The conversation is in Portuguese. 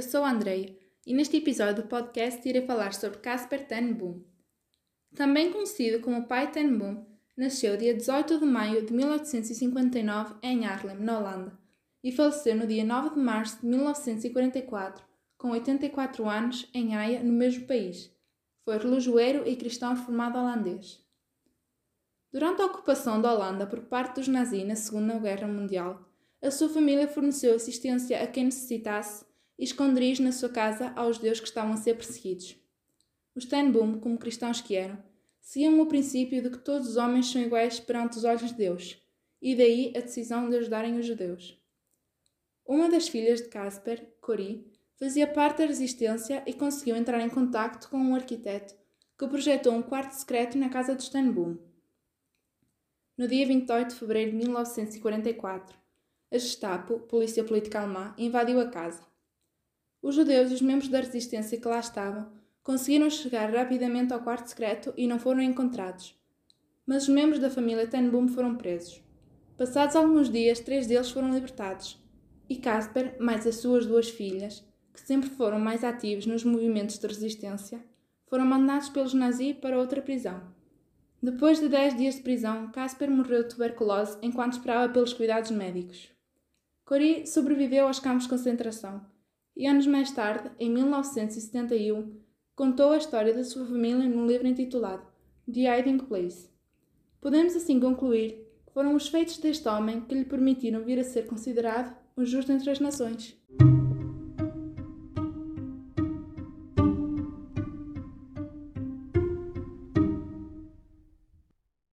sou a Andreia e neste episódio do podcast irei falar sobre Casper ten Boom. Também conhecido como Pai ten Boom, nasceu dia 18 de maio de 1859 em Haarlem, na Holanda, e faleceu no dia 9 de março de 1944, com 84 anos, em Haia, no mesmo país. Foi relojoeiro e cristão reformado holandês. Durante a ocupação da Holanda por parte dos nazis na Segunda Guerra Mundial, a sua família forneceu assistência a quem necessitasse e esconderijo na sua casa aos judeus que estavam a ser perseguidos. Os Tenboom, como cristãos que eram, seguiam o princípio de que todos os homens são iguais perante os olhos de Deus, e daí a decisão de ajudarem os judeus. Uma das filhas de Casper, Cori, fazia parte da resistência e conseguiu entrar em contato com um arquiteto que projetou um quarto secreto na casa dos Tenboom. No dia 28 de fevereiro de 1944, a Gestapo, polícia política alemã, invadiu a casa. Os judeus e os membros da resistência que lá estavam conseguiram chegar rapidamente ao quarto secreto e não foram encontrados. Mas os membros da família Tenboom foram presos. Passados alguns dias, três deles foram libertados. E Casper, mais as suas duas filhas, que sempre foram mais ativos nos movimentos de resistência, foram mandados pelos nazis para outra prisão. Depois de 10 dias de prisão, Casper morreu de tuberculose enquanto esperava pelos cuidados médicos. Cori sobreviveu aos campos de concentração e, anos mais tarde, em 1971, contou a história da sua família num livro intitulado The Hiding Place. Podemos assim concluir que foram os feitos deste homem que lhe permitiram vir a ser considerado o justo entre as nações.